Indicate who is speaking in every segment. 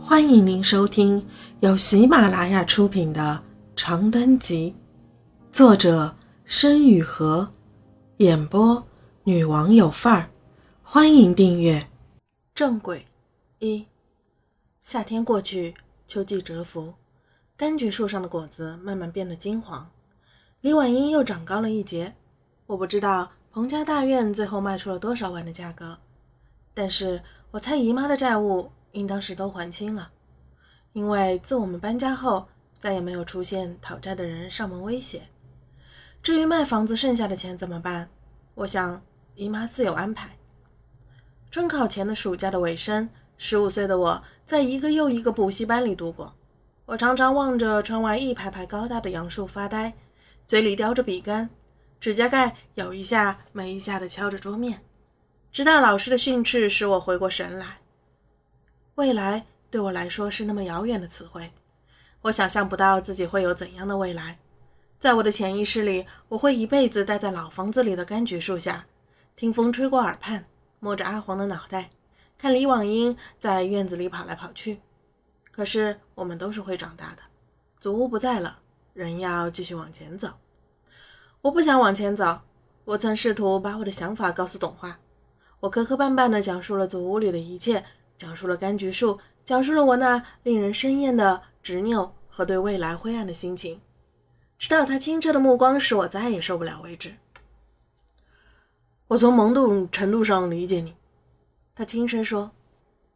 Speaker 1: 欢迎您收听由喜马拉雅出品的《长灯集》，作者申雨禾，演播女王有范儿。欢迎订阅。正轨一，夏天过去，秋季蛰伏，柑橘树上的果子慢慢变得金黄。李婉英又长高了一截。我不知道彭家大院最后卖出了多少万的价格，但是我猜姨妈的债务。应当是都还清了，因为自我们搬家后，再也没有出现讨债的人上门威胁。至于卖房子剩下的钱怎么办，我想姨妈自有安排。中考前的暑假的尾声，十五岁的我在一个又一个补习班里度过。我常常望着窗外一排排高大的杨树发呆，嘴里叼着笔杆，指甲盖有一下没一下的敲着桌面，直到老师的训斥使我回过神来。未来对我来说是那么遥远的词汇，我想象不到自己会有怎样的未来。在我的潜意识里，我会一辈子待在老房子里的柑橘树下，听风吹过耳畔，摸着阿黄的脑袋，看李网英在院子里跑来跑去。可是我们都是会长大的，祖屋不在了，人要继续往前走。我不想往前走。我曾试图把我的想法告诉董华，我磕磕绊绊地讲述了祖屋里的一切。讲述了柑橘树，讲述了我那令人生厌的执拗和对未来灰暗的心情，直到他清澈的目光使我再也受不了为止。我从懵懂程度上理解你，他轻声说：“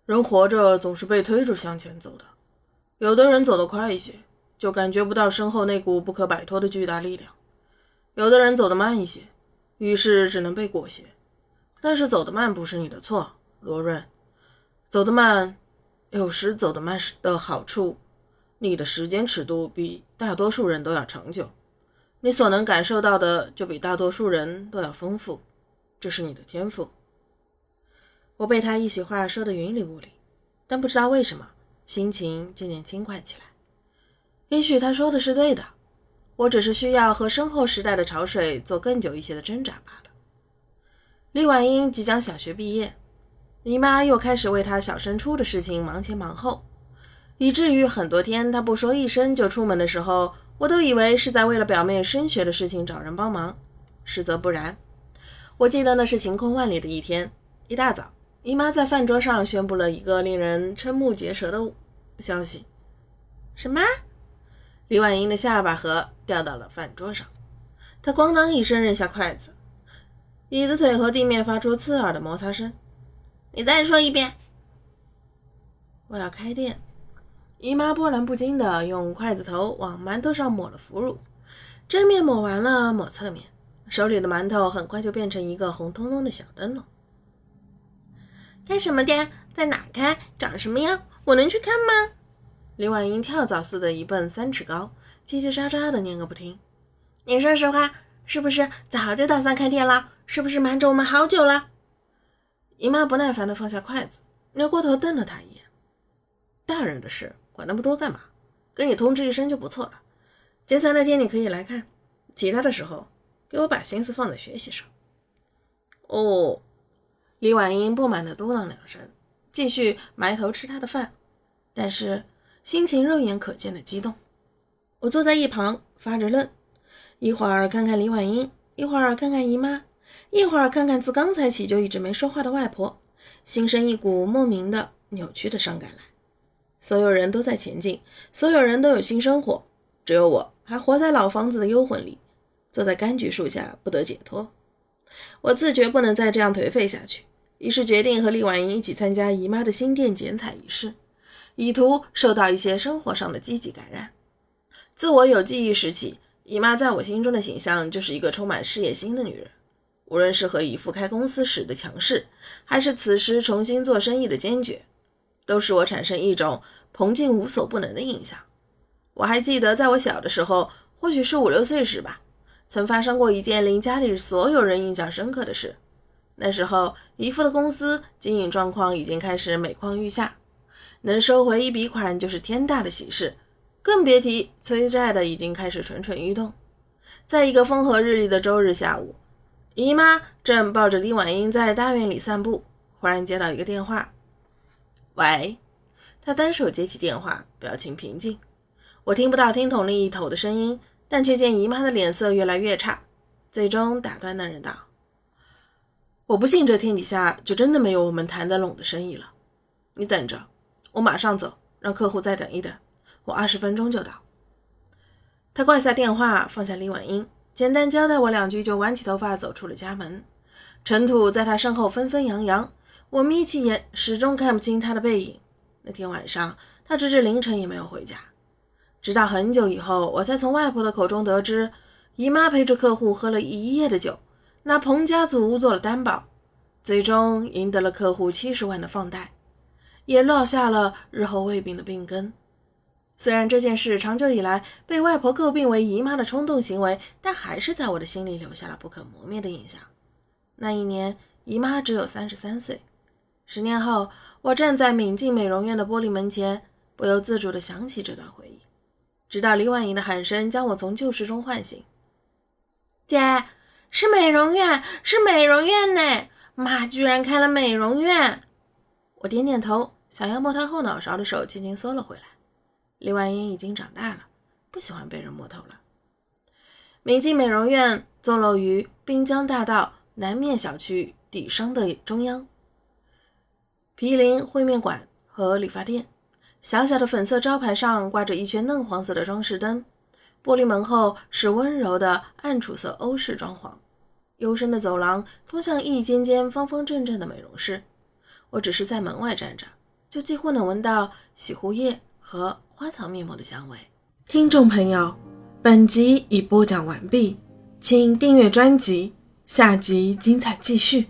Speaker 1: 人活着总是被推着向前走的，有的人走得快一些，就感觉不到身后那股不可摆脱的巨大力量；有的人走得慢一些，于是只能被裹挟。但是走得慢不是你的错，罗润。”走得慢，有时走得慢的好处，你的时间尺度比大多数人都要长久，你所能感受到的就比大多数人都要丰富，这是你的天赋。我被他一席话说得云里雾里，但不知道为什么，心情渐渐轻快起来。也许他说的是对的，我只是需要和身后时代的潮水做更久一些的挣扎罢了。李婉英即将小学毕业。姨妈又开始为她小升初的事情忙前忙后，以至于很多天她不说一声就出门的时候，我都以为是在为了表妹升学的事情找人帮忙，实则不然。我记得那是晴空万里的一天，一大早，姨妈在饭桌上宣布了一个令人瞠目结舌的消息。什么？李婉英的下巴颏掉到了饭桌上，她咣当一声扔下筷子，椅子腿和地面发出刺耳的摩擦声。你再说一遍。我要开店。姨妈波澜不惊地用筷子头往馒头上抹了腐乳，正面抹完了，抹侧面，手里的馒头很快就变成一个红彤彤的小灯笼。开什么店？在哪开？长什么样？我能去看吗？李婉英跳蚤似的一蹦三尺高，叽叽喳喳的念个不停。你说实话，是不是早就打算开店了？是不是瞒着我们好久了？姨妈不耐烦地放下筷子，扭过头瞪了他一眼：“大人的事管那么多干嘛？跟你通知一声就不错了。节三那天你可以来看，其他的时候给我把心思放在学习上。”哦，李婉英不满地嘟囔两声，继续埋头吃她的饭，但是心情肉眼可见的激动。我坐在一旁发着愣，一会儿看看李婉英，一会儿看看姨妈。一会儿看看自刚才起就一直没说话的外婆，心生一股莫名的扭曲的伤感来。所有人都在前进，所有人都有新生活，只有我还活在老房子的幽魂里，坐在柑橘树下不得解脱。我自觉不能再这样颓废下去，于是决定和李婉莹一起参加姨妈的新店剪彩仪式，以图受到一些生活上的积极感染。自我有记忆时起，姨妈在我心中的形象就是一个充满事业心的女人。无论是和姨父开公司时的强势，还是此时重新做生意的坚决，都使我产生一种彭静无所不能的印象。我还记得，在我小的时候，或许是五六岁时吧，曾发生过一件令家里所有人印象深刻的事。那时候，姨父的公司经营状况已经开始每况愈下，能收回一笔款就是天大的喜事，更别提催债的已经开始蠢蠢欲动。在一个风和日丽的周日下午。姨妈正抱着李婉英在大院里散步，忽然接到一个电话。喂，他单手接起电话，表情平静。我听不到听筒另一头的声音，但却见姨妈的脸色越来越差。最终打断那人道：“我不信这天底下就真的没有我们谈得拢的生意了。你等着，我马上走，让客户再等一等，我二十分钟就到。”他挂下电话，放下李婉英，简单交代我两句，就挽起头发走出了家门。尘土在他身后纷纷扬扬，我眯起眼，始终看不清他的背影。那天晚上，他直至凌晨也没有回家。直到很久以后，我才从外婆的口中得知，姨妈陪着客户喝了一夜的酒，拿彭家祖屋做了担保，最终赢得了客户七十万的放贷，也落下了日后胃病的病根。虽然这件事长久以来被外婆诟病为姨妈的冲动行为，但还是在我的心里留下了不可磨灭的印象。那一年，姨妈只有三十三岁。十年后，我站在敏静美容院的玻璃门前，不由自主地想起这段回忆，直到李婉莹的喊声将我从旧事中唤醒：“姐，是美容院，是美容院呢！妈居然开了美容院！”我点点头，想要摸她后脑勺的手轻轻缩了回来。李婉英已经长大了，不喜欢被人摸头了。明镜美容院坐落于滨江大道南面小区底商的中央，毗邻烩面馆和理发店。小小的粉色招牌上挂着一圈嫩黄色的装饰灯，玻璃门后是温柔的暗楚色欧式装潢。幽深的走廊通向一间间方方正正的美容室。我只是在门外站着，就几乎能闻到洗护液和。花草面膜的香味。听众朋友，本集已播讲完毕，请订阅专辑，下集精彩继续。